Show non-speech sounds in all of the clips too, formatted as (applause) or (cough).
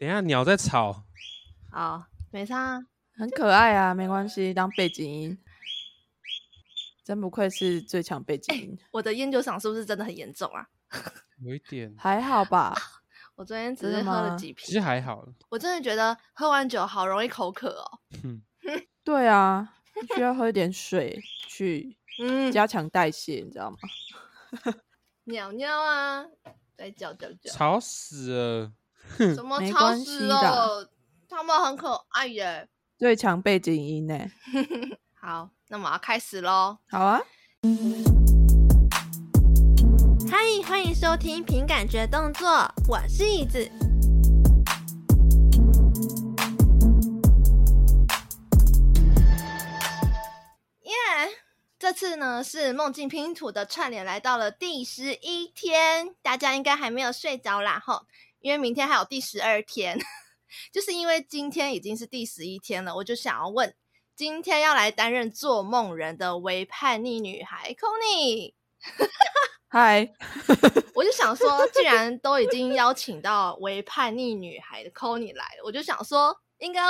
等一下鸟在吵。好，没差，很可爱啊，没关系，当背景音。真不愧是最强背景音。欸，我的烟酒嗓是不是真的很严重啊？(laughs) 有一点，还好吧。我昨天只是喝了几瓶，其实还好。我真的觉得喝完酒好容易口渴哦。(laughs) 对啊，需要喝一点水去 (laughs) 加强代谢，你知道吗？鸟鸟啊，在叫叫叫，吵死了！什么吵死了？他们很可爱耶。最强背景音呢？(laughs) 好。那么要开始喽！好啊，嗨，欢迎收听凭感觉动作，我是椅子。耶、yeah!！这次呢是梦境拼图的串联来到了第十一天，大家应该还没有睡着啦吼，因为明天还有第十二天，(laughs) 就是因为今天已经是第十一天了，我就想要问。今天要来担任做梦人的微叛逆女孩 Connie，(laughs) 嗨，我就想说，既然 (laughs) 都已经邀请到微叛逆女孩的 Connie 来了，我就想说，应该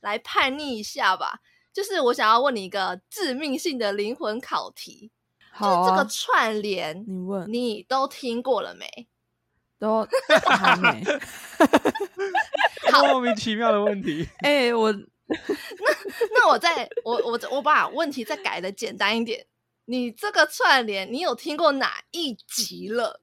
来叛逆一下吧。就是我想要问你一个致命性的灵魂考题，就这个串联，你问，你都听过了没？都还没。莫名其妙的问题。(laughs) 哎、欸，(laughs) 我。那那我再我我我把问题再改的简单一点，你这个串联你有听过哪一集了？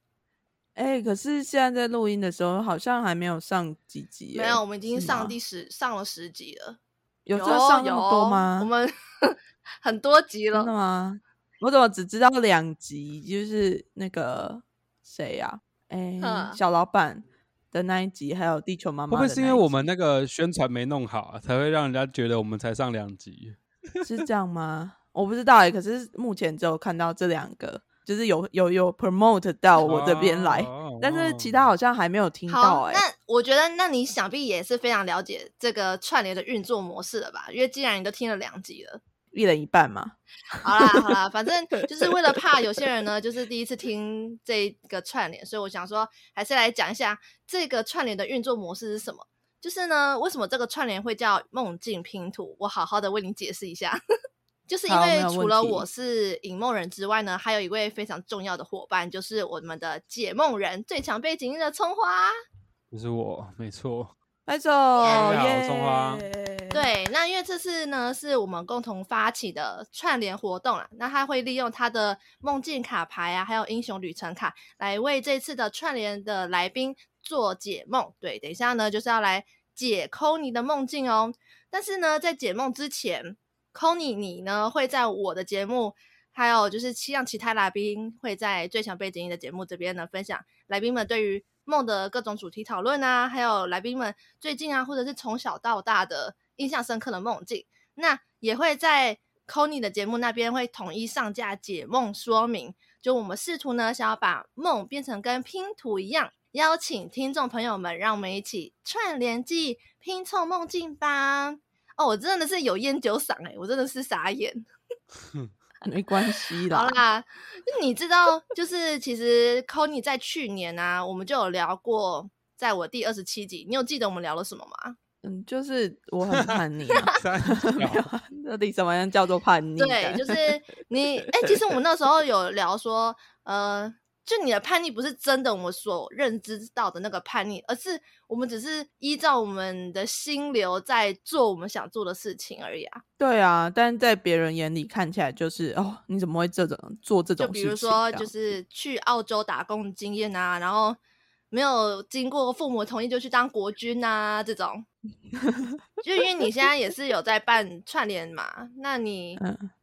哎、欸，可是现在在录音的时候好像还没有上几集。没有，我们已经上第十上了十集了。有这上那么多吗？我们 (laughs) 很多集了。真的吗？我怎么只知道两集？就是那个谁呀？哎、欸，小老板。的那一集，还有地球妈妈，会不会是因为我们那个宣传没弄好啊，才会让人家觉得我们才上两集？(laughs) 是这样吗？我不知道哎、欸。可是目前只有看到这两个，就是有有有 promote 到我这边来、哦，但是其他好像还没有听到哎、欸。那我觉得，那你想必也是非常了解这个串联的运作模式了吧？因为既然你都听了两集了。一人一半嘛，好啦好啦，反正 (laughs) 就是为了怕有些人呢，就是第一次听这个串联，所以我想说，还是来讲一下这个串联的运作模式是什么。就是呢，为什么这个串联会叫梦境拼图？我好好的为你解释一下，(laughs) 就是因为除了我是影梦人之外呢，还有一位非常重要的伙伴，就是我们的解梦人最强背景音的葱花，就是我，没错。来走，耶！葱花。对，那因为这次呢是我们共同发起的串联活动啦，那他会利用他的梦境卡牌啊，还有英雄旅程卡，来为这次的串联的来宾做解梦。对，等一下呢就是要来解 Connie 的梦境哦。但是呢，在解梦之前，Connie 你呢会在我的节目，还有就是七让其他来宾会在最强背景音的节目这边呢分享来宾们对于。梦的各种主题讨论啊，还有来宾们最近啊，或者是从小到大的印象深刻的梦境，那也会在 Connie 的节目那边会统一上架解梦说明。就我们试图呢，想要把梦变成跟拼图一样，邀请听众朋友们，让我们一起串联记拼凑梦境吧。哦，我真的是有烟酒嗓诶，我真的是傻眼。(laughs) 没关系啦。好啦，你知道，就是其实 Connie 在去年啊，我们就有聊过，在我第二十七集，你有记得我们聊了什么吗？嗯，就是我很叛逆啊。(laughs) (laughs) 到底什么样叫做叛逆？对，就是 (laughs) 你。哎、欸，其实我们那时候有聊说，呃。就你的叛逆不是真的我们所认知到的那个叛逆，而是我们只是依照我们的心流在做我们想做的事情而已啊。对啊，但是在别人眼里看起来就是哦，你怎么会这种做这种事情？就比如说，就是去澳洲打工的经验啊，然后没有经过父母同意就去当国军啊，这种。就因为你现在也是有在办串联嘛，那你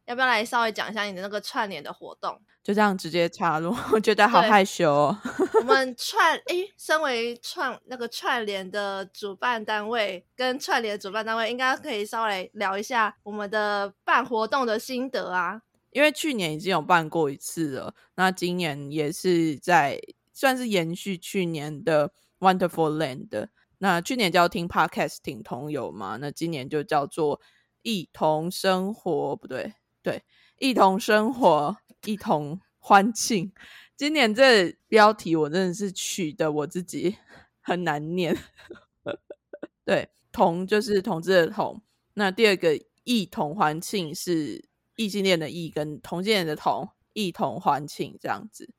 要不要来稍微讲一下你的那个串联的活动？就这样直接插入，我 (laughs) 觉得好害羞哦。我们串诶、欸，身为串那个串联的主办单位跟串联主办单位，应该可以稍微聊一下我们的办活动的心得啊。因为去年已经有办过一次了，那今年也是在算是延续去年的 Wonderful Land。那去年叫听 Podcasting 同游嘛，那今年就叫做一同生活，不对，对，一同生活。一同欢庆，今年这标题我真的是取得我自己 (laughs) 很难念。(laughs) 对，同就是同志的同。那第二个异同欢庆是异性恋的异跟同性恋的同，异同欢庆这样子，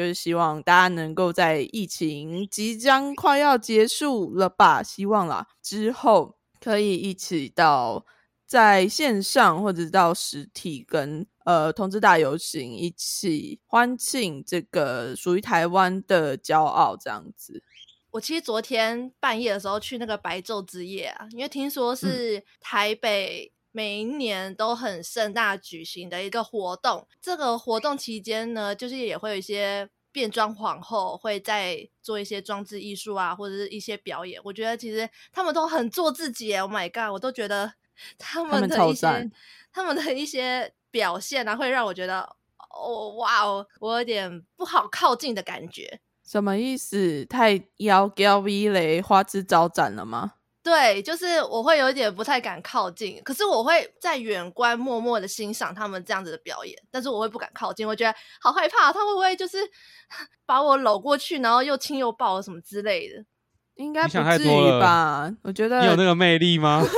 就是希望大家能够在疫情即将快要结束了吧，希望啦之后可以一起到在线上或者到实体跟呃同志大游行一起欢庆这个属于台湾的骄傲这样子。我其实昨天半夜的时候去那个白昼之夜啊，因为听说是台北每一年都很盛大举行的一个活动。这个活动期间呢，就是也会有一些变装皇后会在做一些装置艺术啊，或者是一些表演。我觉得其实他们都很做自己，Oh my god！我都觉得 (laughs) 他们的一些他们，的一些表现啊，会让我觉得哦哇哦，我有点不好靠近的感觉。什么意思？太妖娇威雷花枝招展了吗？对，就是我会有一点不太敢靠近，可是我会在远观默默的欣赏他们这样子的表演，但是我会不敢靠近，我觉得好害怕，他会不会就是 (laughs) 把我搂过去，然后又亲又抱什么之类的？应该不至于吧？我觉得你有那个魅力吗？(laughs)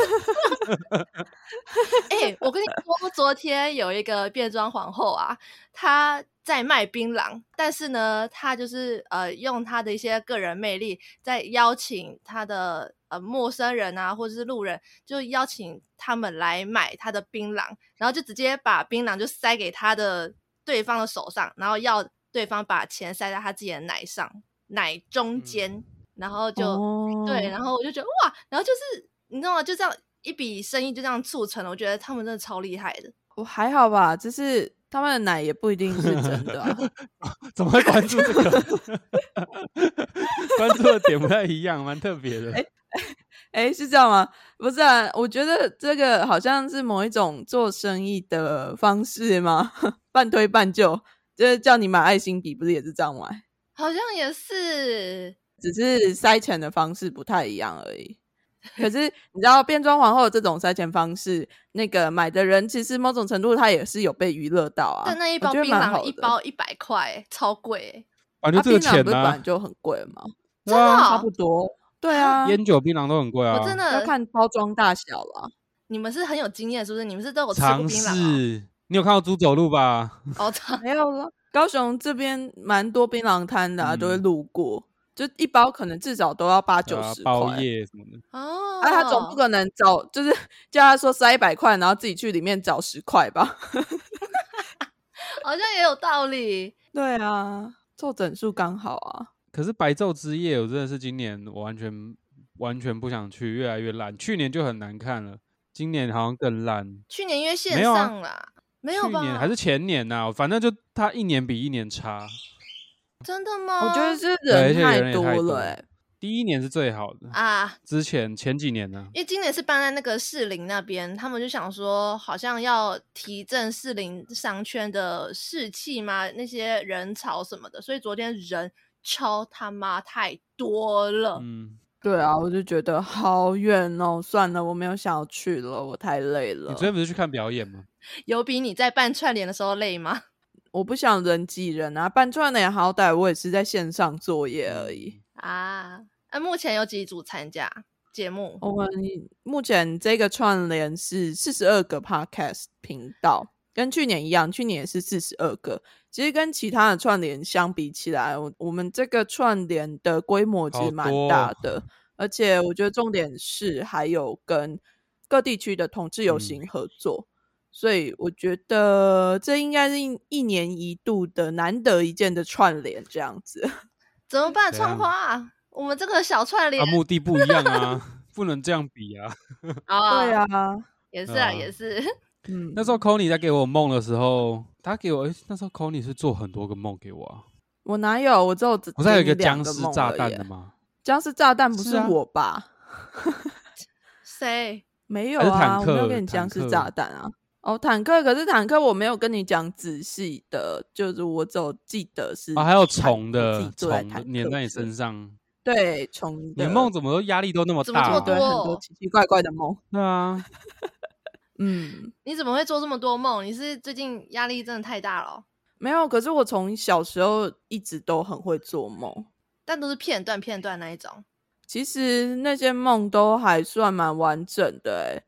哎、欸，我跟你说，昨天有一个变装皇后啊，她在卖槟榔，但是呢，她就是呃，用她的一些个人魅力，在邀请她的呃陌生人啊，或者是路人，就邀请他们来买他的槟榔，然后就直接把槟榔就塞给他的对方的手上，然后要对方把钱塞在他自己的奶上，奶中间，嗯、然后就、哦、对，然后我就觉得哇，然后就是你知道吗？就这样。一笔生意就这样促成了，我觉得他们真的超厉害的。我还好吧，就是他们的奶也不一定是真的、啊。(laughs) 怎么会关注这个？(laughs) 关注的点不太一样，蛮特别的。哎哎、欸 (laughs) 欸，是这样吗？不是啊，我觉得这个好像是某一种做生意的方式吗？(laughs) 半推半就，就是叫你买爱心笔，不是也是这样买？好像也是，只是塞钱的方式不太一样而已。可是你知道变装皇后这种塞钱方式，那个买的人其实某种程度他也是有被娱乐到啊。但那一包槟榔一包一百块，超贵。反正这个钱呢，槟榔不是本来就很贵吗？真的、哦、差不多。对啊，烟酒、槟榔都很贵啊。我真的要看包装大小了。你们是很有经验，是不是？你们是都有吃过槟榔、哦？你有看到猪走路吧？(laughs) 哦，没有了。高雄这边蛮多槟榔摊的、啊，嗯、都会路过。就一包可能至少都要八九十块，包叶什么的哦。啊，他总不可能找，就是 (laughs) 叫他说塞一百块，然后自己去里面找十块吧？(laughs) 好像也有道理。对啊，凑整数刚好啊。可是白昼之夜，我真的是今年我完全完全不想去，越来越烂。去年就很难看了，今年好像更烂。去年因为线上啦，没有、啊、吧？去年还是前年呐、啊？反正就他一年比一年差。真的吗？我觉得是人太多了。第一年是最好的啊，之前前几年呢？因为今年是搬在那个士林那边，他们就想说好像要提振士林商圈的士气嘛，那些人潮什么的，所以昨天人超他妈太多了。嗯，对啊，我就觉得好远哦，算了，我没有想要去了，我太累了。你昨天不是去看表演吗？(laughs) 有比你在办串联的时候累吗？(laughs) 我不想人挤人啊，办串联好歹我也是在线上作业而已啊。那、啊、目前有几组参加节目？我们目前这个串联是四十二个 podcast 频道，跟去年一样，去年也是四十二个。其实跟其他的串联相比起来，我我们这个串联的规模其实蛮大的，哦、而且我觉得重点是还有跟各地区的同志游行合作。嗯所以我觉得这应该是一一年一度的难得一见的串联，这样子 (laughs) 怎么办？创花啊，我们这个小串联、啊、目的不一样啊，(laughs) 不能这样比啊。啊，对啊，也是啊，也是。嗯，那时候 Conny 在给我梦的时候，他给我，那时候 Conny 是做很多个梦给我啊。我哪有？我只有只。不是有一个僵尸炸弹的吗？僵尸炸弹不是我吧？(laughs) 谁？没有啊，我没有给你僵尸炸弹啊。哦，坦克，可是坦克我没有跟你讲仔细的，就是我只有记得是啊，还有虫的虫粘在你身上，对虫。你梦怎么都压力都那么大，啊，怎么对，很多奇奇怪怪的梦。对啊，(laughs) 嗯，你怎么会做这么多梦？你是最近压力真的太大了，哦？没有，可是我从小时候一直都很会做梦，但都是片段片段那一种。其实那些梦都还算蛮完整的，诶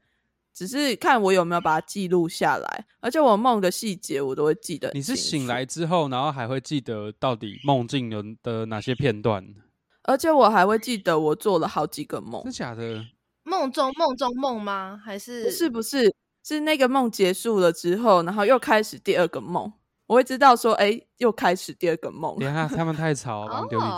只是看我有没有把它记录下来，而且我梦的细节我都会记得。你是醒来之后，然后还会记得到底梦境有的哪些片段？而且我还会记得我做了好几个梦。真假的？梦中梦中梦吗？还是？不是不是，是那个梦结束了之后，然后又开始第二个梦。我会知道说，哎，又开始第二个梦。等下他们太吵，把丢进去。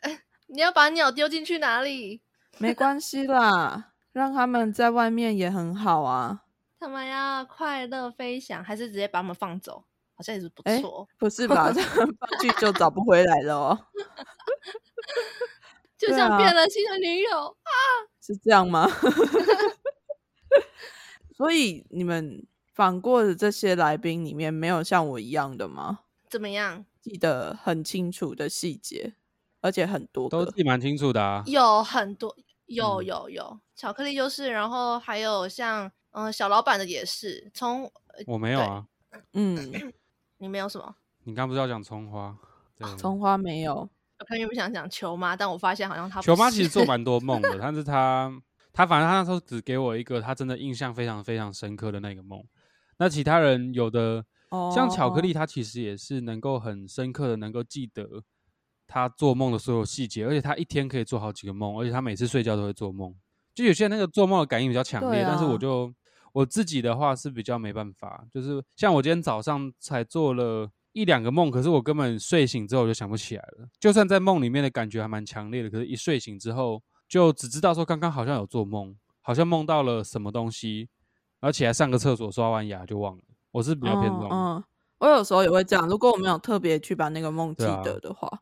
哎，你要把鸟丢进去哪里？(laughs) 没关系啦。让他们在外面也很好啊。他们要快乐飞翔，还是直接把他们放走？好像也是不错。不是吧？这 (laughs) 样放去就找不回来了哦。(laughs) 就像变了心的女友啊，啊？是这样吗？(laughs) 所以你们访过的这些来宾里面，没有像我一样的吗？怎么样？记得很清楚的细节，而且很多都记蛮清楚的啊。有很多。有有有，巧克力就是，然后还有像嗯、呃、小老板的也是，葱我没有啊，嗯，(coughs) 你没有什么？你刚不是要讲葱花？对，葱花没有。我刚原本想讲球妈，但我发现好像他球妈其实做蛮多梦的，但是他他反正他那时候只给我一个他真的印象非常非常深刻的那个梦，那其他人有的、哦、像巧克力，他其实也是能够很深刻的能够记得。他做梦的所有细节，而且他一天可以做好几个梦，而且他每次睡觉都会做梦。就有些人那个做梦的感应比较强烈，啊，但是我就我自己的话是比较没办法。就是像我今天早上才做了一两个梦，可是我根本睡醒之后我就想不起来了。就算在梦里面的感觉还蛮强烈的，可是一睡醒之后就只知道说刚刚好像有做梦，好像梦到了什么东西，然后起来上个厕所，刷完牙就忘了。我是比较偏这种。嗯，嗯，我有时候也会这样。如果我没有特别去把那个梦记得的话。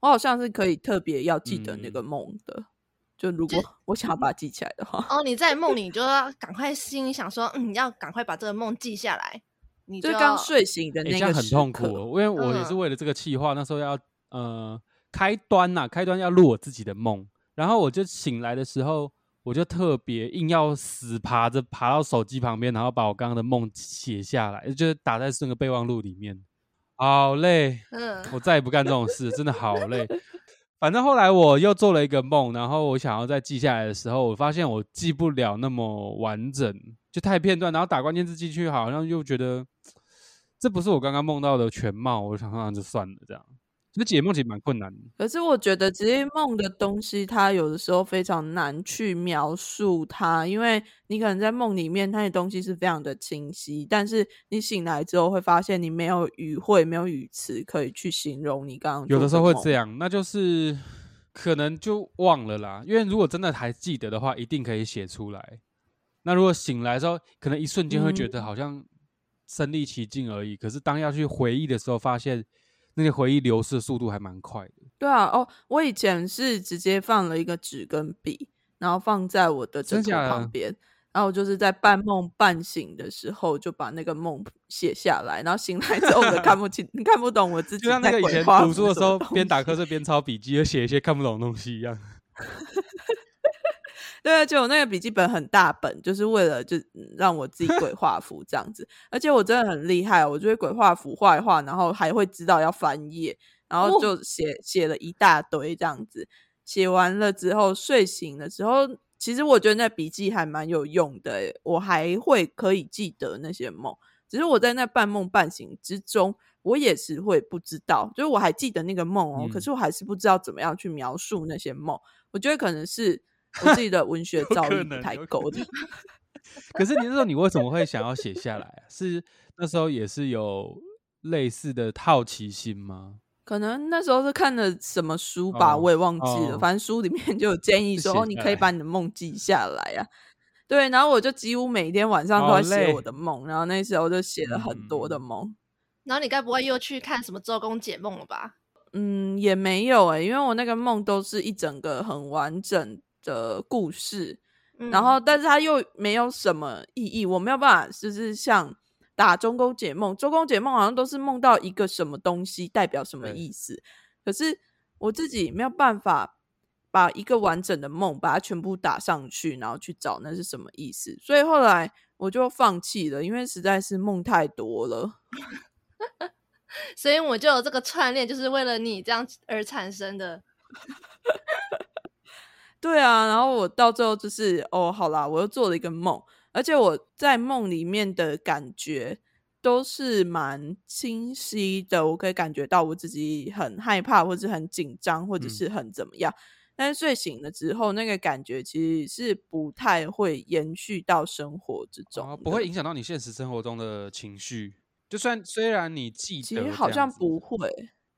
我好像是可以特别要记得那个梦的，嗯，就如果我想要把它记起来的话，哦，你在梦里你就要赶快心里想说，嗯，你要赶快把这个梦记下来。你就刚睡醒的那个时很痛苦，因为我也是为了这个企划，那时候要呃开端呐，开端要录我自己的梦，然后我就醒来的时候，我就特别硬要死爬着爬到手机旁边，然后把我刚刚的梦写下来，就是打在那个备忘录里面。好累，嗯，我再也不干这种事，真的好累。反正后来我又做了一个梦，然后我想要再记下来的时候，我发现我记不了那么完整，就太片段。然后打关键字进去，好像又觉得这不是我刚刚梦到的全貌。我想想就算了，这样。其实解梦其实蛮困难的，可是我觉得职业梦的东西，它有的时候非常难去描述它，因为你可能在梦里面，它的东西是非常的清晰，但是你醒来之后会发现你没有语汇，没有语词可以去形容你刚刚。有的时候会这样，那就是可能就忘了啦。因为如果真的还记得的话，一定可以写出来。那如果醒来之后，可能一瞬间会觉得好像身历其境而已，嗯，可是当要去回忆的时候，发现。那些回忆流失的速度还蛮快的。对啊，哦，我以前是直接放了一个纸跟笔，然后放在我的枕头旁边，然后就是在半梦半醒的时候就把那个梦写下来，然后醒来之后我看不清，(laughs) 看不懂我自己。就像那个以前读书的时候，边打瞌睡边抄笔记，又写一些看不懂的东西一样。(laughs) 对啊，就我那个笔记本很大本，就是为了就让我自己鬼画符这样子。而且我真的很厉害，我就会鬼画符画一画，然后还会知道要翻页，然后就写写了一大堆这样子。写完了之后，睡醒了之后，其实我觉得那笔记还蛮有用的，我还会可以记得那些梦。只是我在那半梦半醒之中，我也是会不知道，就是我还记得那个梦哦，嗯、可是我还是不知道怎么样去描述那些梦。我觉得可能是。我自己的文学造诣不太够的，(laughs) 可是你那时候你为什么会想要写下来啊？是那时候也是有类似的好奇心吗？可能那时候是看了什么书吧，我也忘记了。反正书里面 (laughs) 就有建议说，你可以把你的梦记下来啊。对，然后我就几乎每天晚上都在写我的梦，然后那时候就写了很多的梦。然后你该不会又去看什么周公解梦了吧？嗯，也没有哎，因为我那个梦都是一整个很完整的故事，然后，但是它又没有什么意义，我没有办法，就是像打中公解梦，周公解梦好像都是梦到一个什么东西，代表什么意思，可是我自己没有办法把一个完整的梦把它全部打上去，然后去找那是什么意思，所以后来我就放弃了，因为实在是梦太多了，(laughs) 所以我就有这个串联，就是为了你这样而产生的。对啊，然后我到最后就是哦，好啦，我又做了一个梦，而且我在梦里面的感觉都是蛮清晰的，我可以感觉到我自己很害怕，或者很紧张，或者是很怎么样。嗯、但是睡醒了之后，那个感觉其实是不太会延续到生活之中，哦，不会影响到你现实生活中的情绪。就算虽然你记得，其实好像不会。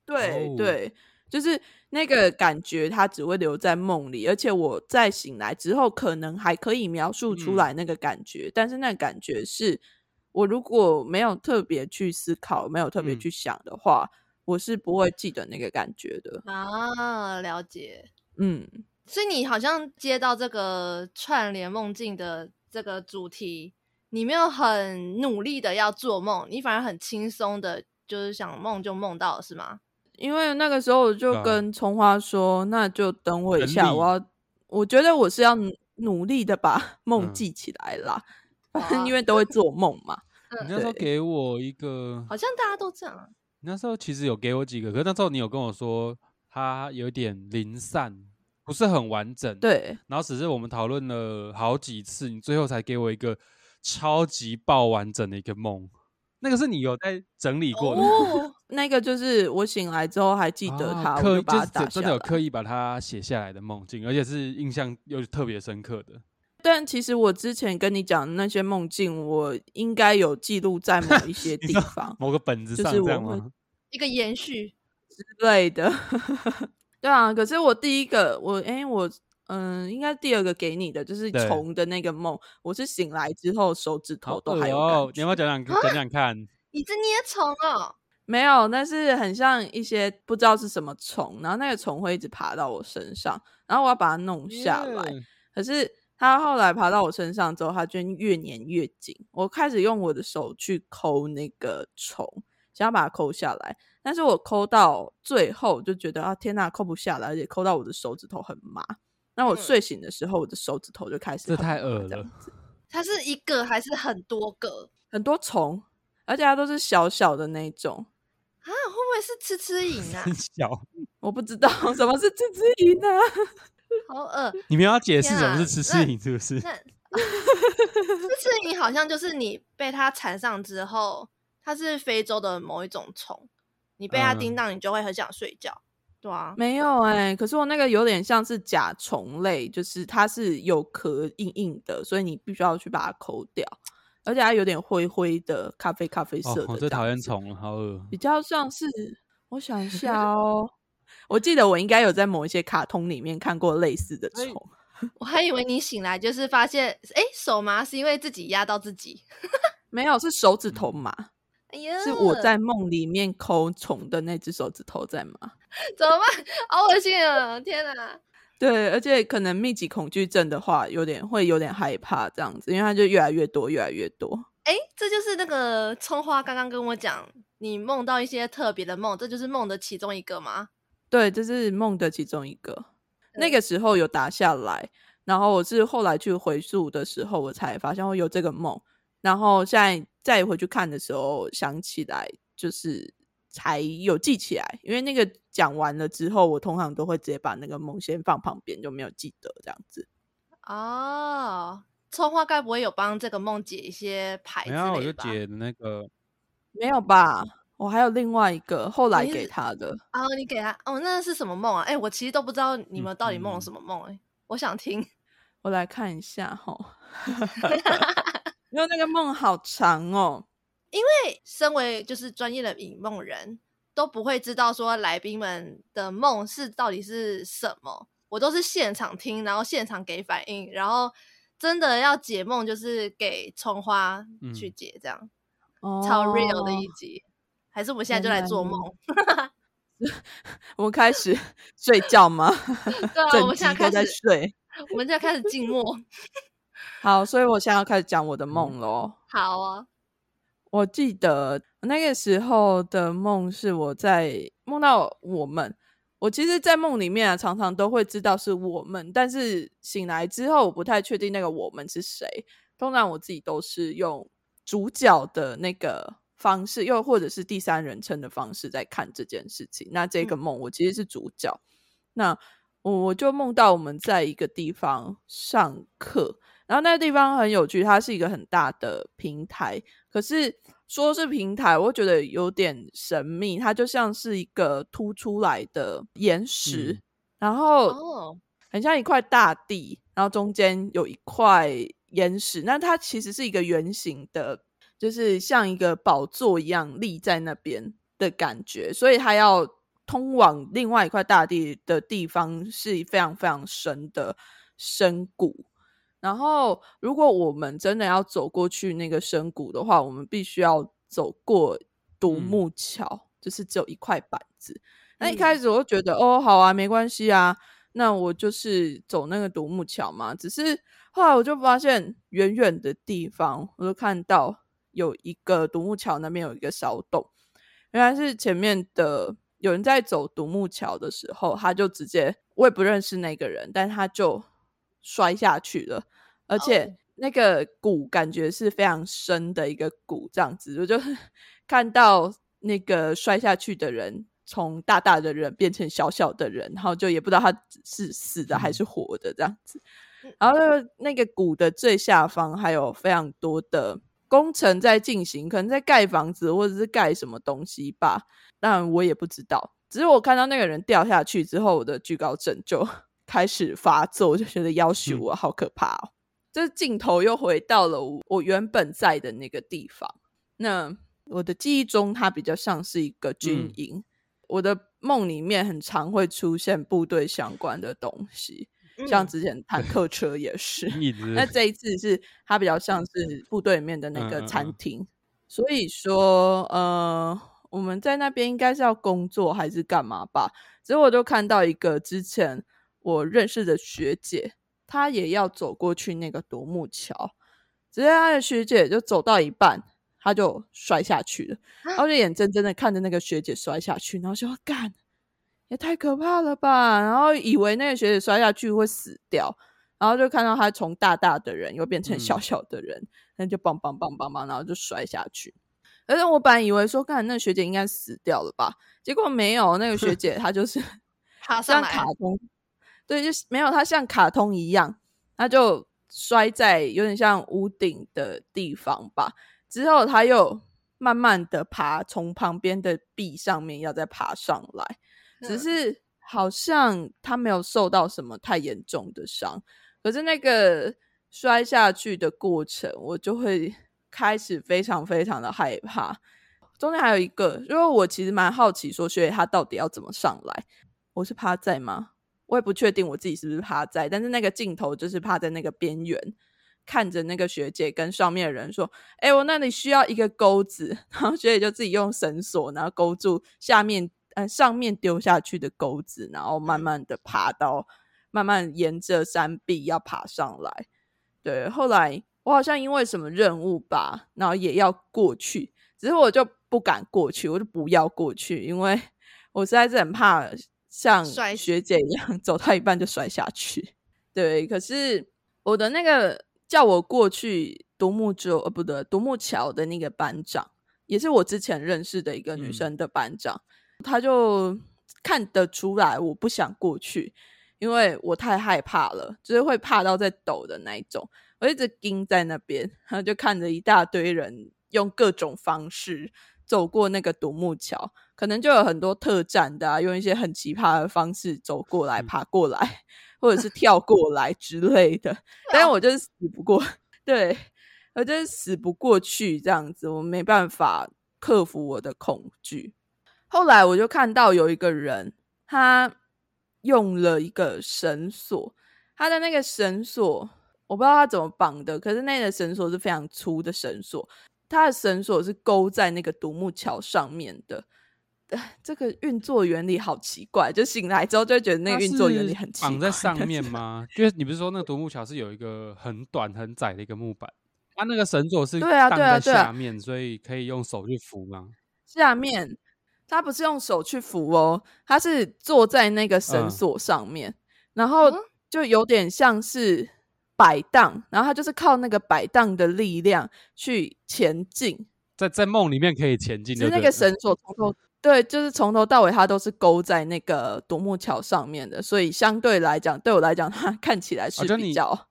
对、哦、对。就是那个感觉，它只会留在梦里，而且我在醒来之后，可能还可以描述出来那个感觉。嗯、但是那个感觉是，我如果没有特别去思考，没有特别去想的话，嗯、我是不会记得那个感觉的。啊，了解。嗯，所以你好像接到这个串联梦境的这个主题，你没有很努力的要做梦，你反而很轻松的，就是想梦就梦到了，是吗？因为那个时候我就跟葱花说，啊、那就等我一下，我要，我觉得我是要努力的把 (laughs) 梦记起来啦 (laughs) (laughs) 嗯、因为都会做梦嘛。你那时候给我一个，好像大家都这样。你那时候其实有给我几个，可是那时候你有跟我说它有点零散，不是很完整。对，然后只是我们讨论了好几次，你最后才给我一个超级爆完整的一个梦。那个是你有在整理过的，哦、那个就是我醒来之后还记得它，啊、刻意就是真的有刻意把它写下来的梦境，而且是印象又特别深刻的。(laughs) 但其实我之前跟你讲的那些梦境，我应该有记录在某一些 (laughs) 地方，某个本子上这样吗？一个延续之类的。(laughs) 对啊，可是我第一个，我哎、欸，我。嗯，应该第二个给你的就是虫的那个梦。我是醒来之后手指头都还有感觉。哦，你要不要讲讲讲讲看？你是捏虫哦？没有，但是很像一些不知道是什么虫，然后那个虫会一直爬到我身上，然后我要把它弄下来。Yeah. 可是它后来爬到我身上之后，它就越粘越紧。我开始用我的手去抠那个虫，想要把它抠下来，但是我抠到最后就觉得啊，天呐，抠不下来，而且抠到我的手指头很麻。那我睡醒的时候，我的手指头就开始。这太恶了。它是一个还是很多个？很多虫，而且它都是小小的那种。啊，会不会是吃吃蝇啊？(laughs) 小，我不知道什么是吃吃蝇呢。好恶！你们要解释什么是吃吃蝇，是不是？吃吃蝇好像就是你被它缠上之后，它是非洲的某一种虫，你被它叮到，你就会很想睡觉。啊、没有哎、欸，可是我那个有点像是甲虫类，就是它是有壳硬硬的，所以你必须要去把它抠掉，而且它有点灰灰的咖啡咖啡色的。我最讨厌虫了，好恶。比较像是，我想一下 (laughs) 哦，我记得我应该有在某一些卡通里面看过类似的虫。我还以为你醒来就是发现，哎，手麻是因为自己压到自己，(laughs) 没有，是手指头麻。嗯哎呀，是我在梦里面抠虫的那只手指头在吗？(laughs) 怎么办？好恶心啊！天哪！对，而且可能密集恐惧症的话，有点会有点害怕这样子，因为它就越来越多，越来越多。哎，这就是那个葱花刚刚跟我讲，你梦到一些特别的梦，这就是梦的其中一个吗？对，这是梦的其中一个。嗯、那个时候有打下来，然后我是后来去回溯的时候，我才发现我有这个梦。然后现在再回去看的时候，想起来就是才有记起来，因为那个讲完了之后，我通常都会直接把那个梦先放旁边，就没有记得这样子。哦，葱花该不会有帮这个梦解一些牌？没有，我就解那个没有吧？我还有另外一个后来给他的。哦，你给他哦，那是什么梦啊？哎，我其实都不知道你们到底梦了什么梦哎，嗯、我想听，我来看一下哈。(laughs) 因为那个梦好长哦，因为身为就是专业的引梦人都不会知道说来宾们的梦是到底是什么，我都是现场听，然后现场给反应，然后真的要解梦就是给葱花去解，这样、嗯、超 real 的一集，哦、还是我们现在就来做梦？(laughs) 我们开始睡觉吗？对啊，我们现在开始睡，我们现在开始静默。好，所以我现在要开始讲我的梦喽。好啊，我记得那个时候的梦是我在梦到我们。我其实，在梦里面啊，常常都会知道是我们，但是醒来之后，我不太确定那个我们是谁。通常我自己都是用主角的那个方式，又或者是第三人称的方式在看这件事情。那这个梦，我其实是主角。嗯、那我我就梦到我们在一个地方上课，然后那个地方很有趣，它是一个很大的平台，可是说是平台，我觉得有点神秘，它就像是一个凸出来的岩石，嗯、然后很像一块大地，然后中间有一块岩石，那它其实是一个圆形的，就是像一个宝座一样立在那边的感觉，所以它要。通往另外一块大地的地方是非常非常深的深谷，然后如果我们真的要走过去那个深谷的话，我们必须要走过独木桥，嗯、就是只有一块板子。那一开始我就觉得，嗯、哦，好啊，没关系啊，那我就是走那个独木桥嘛。只是后来我就发现，远远的地方，我就看到有一个独木桥那边有一个小洞，原来是前面的。有人在走独木桥的时候，他就直接，我也不认识那个人，但他就摔下去了，而且。那个谷感觉是非常深的一个谷，这样子，我就 (laughs) 看到那个摔下去的人从大大的人变成小小的人，然后就也不知道他是死的还是活的这样子，然后那个谷的最下方还有非常多的工程在进行，可能在盖房子或者是盖什么东西吧。但我也不知道，只是我看到那个人掉下去之后，我的惧高症就开始发作，我 (laughs) 就觉得要死我好可怕哦。这镜头又回到了我原本在的那个地方。那我的记忆中，它比较像是一个军营。嗯、我的梦里面很常会出现部队相关的东西，嗯、像之前坦克车也是。(laughs) 嗯、(laughs) 那这一次是它比较像是部队里面的那个餐厅。所以说，呃。我们在那边应该是要工作还是干嘛吧？所以我就看到一个之前我认识的学姐，她也要走过去那个独木桥，直接她的学姐就走到一半，她就摔下去了，(gasps) 然后就眼睁睁的看着那个学姐摔下去，然后就干，也太可怕了吧！然后以为那个学姐摔下去会死掉，然后就看到她从大大的人又变成小小的人，那、嗯、就梆梆梆梆梆，然后就摔下去。而且我本来以为说，看那个学姐应该死掉了吧，结果没有，那个学 (laughs) 姐她就是 (laughs) 像卡通，对，就是没有，它像卡通一样，它就摔在有点像屋顶的地方吧。之后它又慢慢的爬，从旁边的壁上面要再爬上来，只是好像它没有受到什么太严重的伤。可是那个摔下去的过程，我就会。开始非常非常的害怕，中间还有一个，因为我其实蛮好奇，说学姐她到底要怎么上来？我是趴在吗？我也不确定我自己是不是趴在，但是那个镜头就是趴在那个边缘，看着那个学姐跟上面的人说：“哎，我那里需要一个钩子。”然后学姐就自己用绳索，然后勾住下面呃上面丢下去的钩子，然后慢慢的爬到，慢慢沿着山壁要爬上来。对，后来。我好像因为什么任务吧，然后也要过去，只是我就不敢过去，我就不要过去，因为我实在是很怕像学姐一样 (laughs) 走到一半就摔下去。对，可是我的那个叫我过去独木舟呃不对，独木桥的那个班长，也是我之前认识的一个女生的班长，嗯、他就看得出来我不想过去，因为我太害怕了，就是会怕到在抖的那一种。我一直盯在那边，然后就看着一大堆人用各种方式走过那个独木桥，可能就有很多特战的啊，用一些很奇葩的方式走过来、爬过来，或者是跳过来之类的。但是我就是死不过，(laughs) 对，我就是死不过去这样子，我没办法克服我的恐惧。后来我就看到有一个人，他用了一个绳索，他的那个绳索。我不知道他怎么绑的，可是那个绳索是非常粗的绳索，它的绳索是勾在那个独木桥上面的。这个运作原理好奇怪，就醒来之后就会觉得那个运作原理很奇怪。绑在上面 (laughs) 吗？就是你不是说那个独木桥是有一个很短很窄的一个木板，它那个绳索是对啊对啊下面，所以可以用手去扶吗？下面，他不是用手去扶哦，他是坐在那个绳索上面，嗯、然后就有点像是。摆荡，然后他就是靠那个摆荡的力量去前进，在在梦里面可以前进。其实那个绳索从头，对对，就是从头到尾它都是勾在那个独木桥上面的，所以相对来讲，对我来讲，它看起来是比较、啊、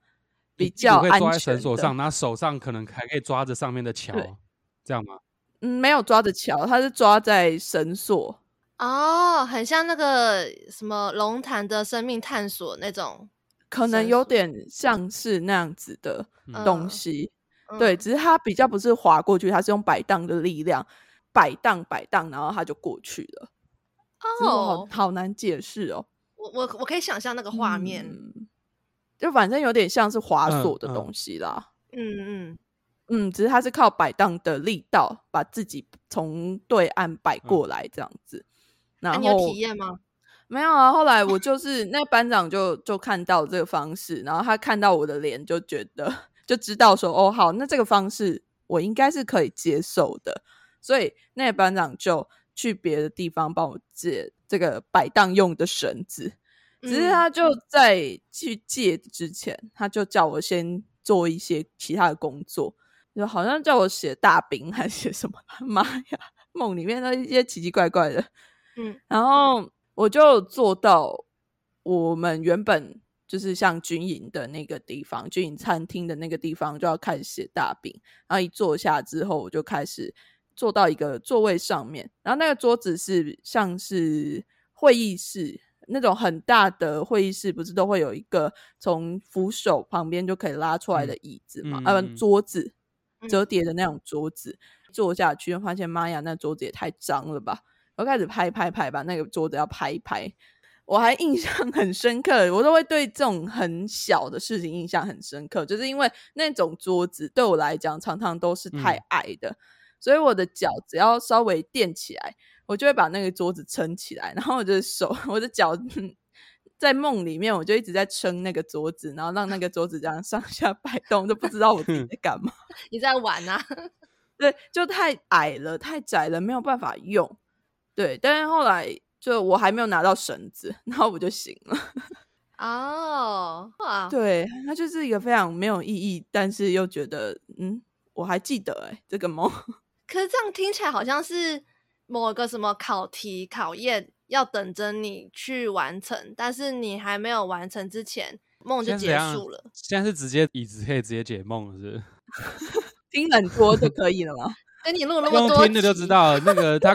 比较安全。抓在绳索上，然后手上可能还可以抓着上面的桥，这样吗？嗯，没有抓着桥，它是抓在绳索。哦，很像那个什么龙潭的生命探索那种，可能有点像是那样子的东西。嗯、对，只是它比较不是滑过去，它是用摆荡的力量。摆荡摆荡，然后它就过去了。哦、oh，好难解释哦。我我我可以想象那个画面，嗯，就反正有点像是滑索的东西啦。嗯嗯嗯，只是它是靠摆荡的力道把自己从对岸摆过来这样子。然后、啊、你有体验吗？没有啊。后来我就是那班长就就看到这个方式，然后他看到我的脸就觉得 (laughs) 就知道说哦好，那这个方式我应该是可以接受的。所以那个班长就去别的地方帮我借这个摆荡用的绳子，只是他就在去借之前，他就叫我先做一些其他的工作，就好像叫我写大饼还是写什么？(laughs) 妈呀，梦里面的一些奇奇怪怪的。嗯，然后我就坐到我们原本就是像军营的那个地方，军营餐厅的那个地方，就要开始写大饼。然后一坐下之后，我就开始。坐到一个座位上面，然后那个桌子是像是会议室那种很大的会议室，不是都会有一个从扶手旁边就可以拉出来的椅子嘛？啊、嗯，桌子折叠的那种桌子，嗯、坐下去发现妈呀，那桌子也太脏了吧！我开始拍拍拍，把那个桌子要拍一拍。我还印象很深刻，我都会对这种很小的事情印象很深刻，就是因为那种桌子对我来讲常常都是太矮的。嗯所以我的脚只要稍微垫起来，我就会把那个桌子撑起来。然后我的手、我的脚在梦里面，我就一直在撑那个桌子，然后让那个桌子这样上下摆动，都不知道我自己在干嘛。(laughs) 你在玩啊？(laughs) 对，就太矮了，太窄了，没有办法用。对，但是后来就我还没有拿到绳子，(laughs) 然后我就醒了。哦，哇，对，它就是一个非常没有意义，但是又觉得嗯，我还记得哎、欸，这个梦。(laughs) 可是这样听起来好像是某个什么考题考验要等着你去完成，但是你还没有完成之前，梦就结束了。现在是直接椅子可以直接解梦了，是？(laughs) 听很多就可以了吗？跟你录那么多，听了就知道那个他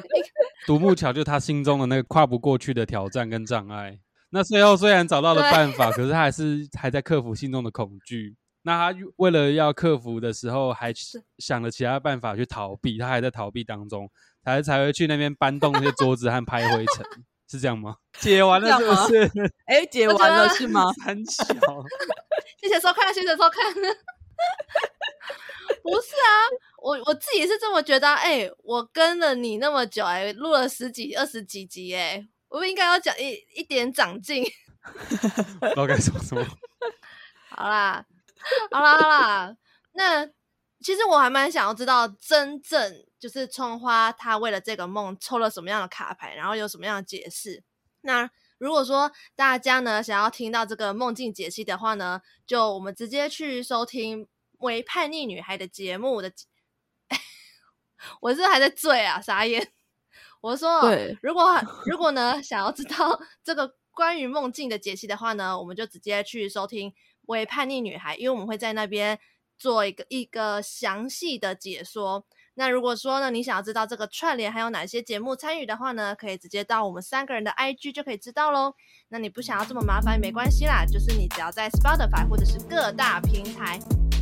独木桥就是他心中的那个跨不过去的挑战跟障碍。那最后虽然找到了办法，可是他还是还在克服心中的恐惧。那他为了要克服的时候，还想了其他办法去逃避，他还在逃避当中，才才会去那边搬动那些桌子和拍灰尘，是这样吗？(laughs) 解完了是不是？哎、欸，解完了是吗？(laughs) 很巧，(laughs) 谢谢收看，谢谢收看。不是啊，我我自己是这么觉得。哎、欸，我跟了你那么久、欸，哎，录了十几、二十几集、欸，哎，我不应该要讲一一点长进。(laughs) 不知道该说什么。好啦。好啦好啦，那其实我还蛮想要知道，真正就是葱花他为了这个梦抽了什么样的卡牌，然后有什么样的解释。那如果说大家呢想要听到这个梦境解析的话呢，就我们直接去收听《为叛逆女孩》的节目的。(laughs) 我是还在醉啊，傻眼。我说，如果如果呢想要知道这个关于梦境的解析的话呢，我们就直接去收听。为叛逆女孩，因为我们会在那边做一个一个详细的解说。那如果说呢，你想要知道这个串联还有哪些节目参与的话呢，可以直接到我们三个人的 IG 就可以知道喽。那你不想要这么麻烦也没关系啦，就是你只要在 Spotify 或者是各大平台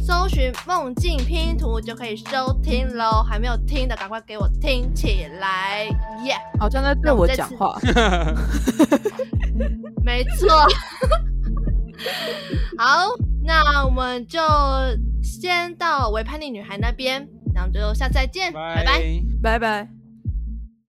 搜寻《梦境拼图》就可以收听喽。还没有听的，赶快给我听起来，耶、yeah!！好像在对我讲话，(laughs) 没错。(laughs) 好，那我们就先到维叛逆女孩那边，然后就下次再见，拜拜，拜拜。